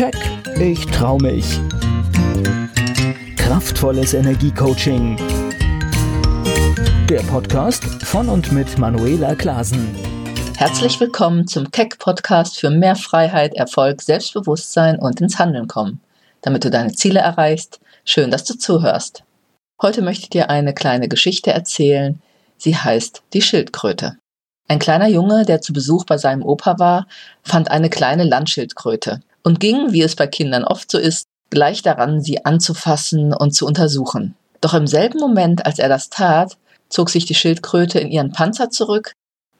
Keck, ich trau mich. Kraftvolles Energiecoaching. Der Podcast von und mit Manuela Klasen. Herzlich willkommen zum Keck Podcast für mehr Freiheit, Erfolg, Selbstbewusstsein und ins Handeln kommen, damit du deine Ziele erreichst. Schön, dass du zuhörst. Heute möchte ich dir eine kleine Geschichte erzählen. Sie heißt Die Schildkröte. Ein kleiner Junge, der zu Besuch bei seinem Opa war, fand eine kleine Landschildkröte und ging, wie es bei Kindern oft so ist, gleich daran, sie anzufassen und zu untersuchen. Doch im selben Moment, als er das tat, zog sich die Schildkröte in ihren Panzer zurück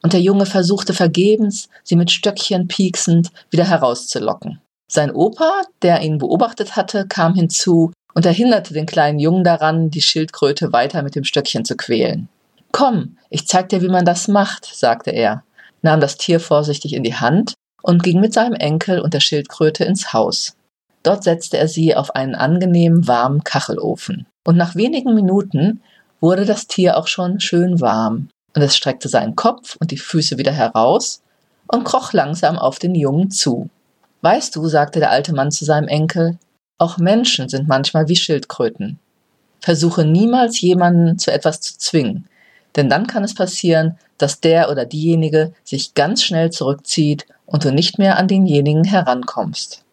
und der Junge versuchte vergebens, sie mit Stöckchen pieksend wieder herauszulocken. Sein Opa, der ihn beobachtet hatte, kam hinzu und erhinderte den kleinen Jungen daran, die Schildkröte weiter mit dem Stöckchen zu quälen. Komm, ich zeig dir, wie man das macht, sagte er, nahm das Tier vorsichtig in die Hand und ging mit seinem Enkel und der Schildkröte ins Haus. Dort setzte er sie auf einen angenehmen warmen Kachelofen. Und nach wenigen Minuten wurde das Tier auch schon schön warm, und es streckte seinen Kopf und die Füße wieder heraus und kroch langsam auf den Jungen zu. Weißt du, sagte der alte Mann zu seinem Enkel, auch Menschen sind manchmal wie Schildkröten. Versuche niemals jemanden zu etwas zu zwingen, denn dann kann es passieren, dass der oder diejenige sich ganz schnell zurückzieht und du nicht mehr an denjenigen herankommst.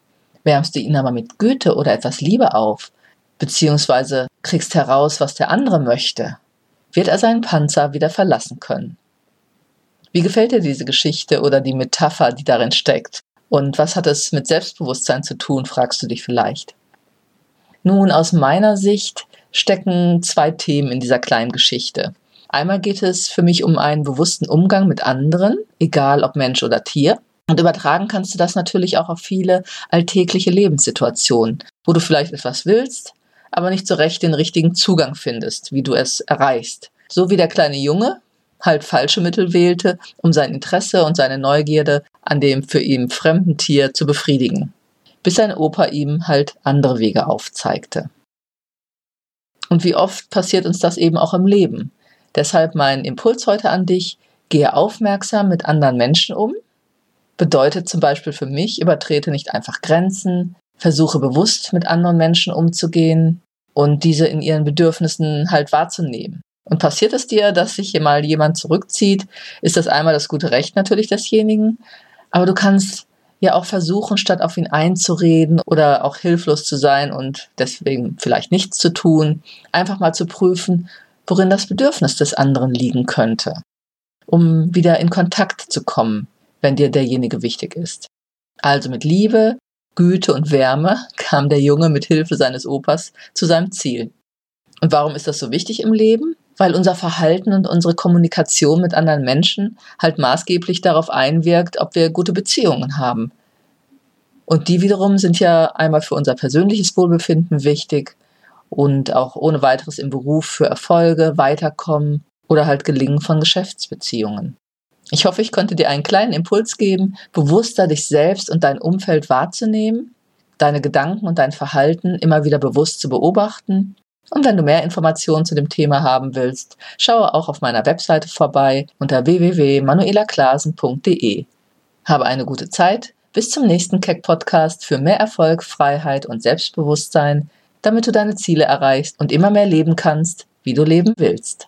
Wärmst du ihn aber mit Güte oder etwas Liebe auf, beziehungsweise kriegst heraus, was der andere möchte, wird er seinen Panzer wieder verlassen können. Wie gefällt dir diese Geschichte oder die Metapher, die darin steckt? Und was hat es mit Selbstbewusstsein zu tun, fragst du dich vielleicht. Nun, aus meiner Sicht stecken zwei Themen in dieser kleinen Geschichte. Einmal geht es für mich um einen bewussten Umgang mit anderen, egal ob Mensch oder Tier. Und übertragen kannst du das natürlich auch auf viele alltägliche Lebenssituationen, wo du vielleicht etwas willst, aber nicht so recht den richtigen Zugang findest, wie du es erreichst. So wie der kleine Junge halt falsche Mittel wählte, um sein Interesse und seine Neugierde an dem für ihn fremden Tier zu befriedigen, bis sein Opa ihm halt andere Wege aufzeigte. Und wie oft passiert uns das eben auch im Leben? Deshalb mein Impuls heute an dich, gehe aufmerksam mit anderen Menschen um. Bedeutet zum Beispiel für mich, übertrete nicht einfach Grenzen, versuche bewusst mit anderen Menschen umzugehen und diese in ihren Bedürfnissen halt wahrzunehmen. Und passiert es dir, dass sich hier mal jemand zurückzieht, ist das einmal das gute Recht natürlich desjenigen, aber du kannst ja auch versuchen, statt auf ihn einzureden oder auch hilflos zu sein und deswegen vielleicht nichts zu tun, einfach mal zu prüfen, worin das Bedürfnis des anderen liegen könnte, um wieder in Kontakt zu kommen, wenn dir derjenige wichtig ist. Also mit Liebe, Güte und Wärme kam der Junge mit Hilfe seines Opas zu seinem Ziel. Und warum ist das so wichtig im Leben? Weil unser Verhalten und unsere Kommunikation mit anderen Menschen halt maßgeblich darauf einwirkt, ob wir gute Beziehungen haben. Und die wiederum sind ja einmal für unser persönliches Wohlbefinden wichtig und auch ohne weiteres im Beruf für Erfolge, Weiterkommen oder halt Gelingen von Geschäftsbeziehungen. Ich hoffe, ich konnte dir einen kleinen Impuls geben, bewusster dich selbst und dein Umfeld wahrzunehmen, deine Gedanken und dein Verhalten immer wieder bewusst zu beobachten. Und wenn du mehr Informationen zu dem Thema haben willst, schaue auch auf meiner Webseite vorbei unter www.manuelaklasen.de. Habe eine gute Zeit. Bis zum nächsten Keck Podcast für mehr Erfolg, Freiheit und Selbstbewusstsein damit du deine Ziele erreichst und immer mehr leben kannst, wie du leben willst.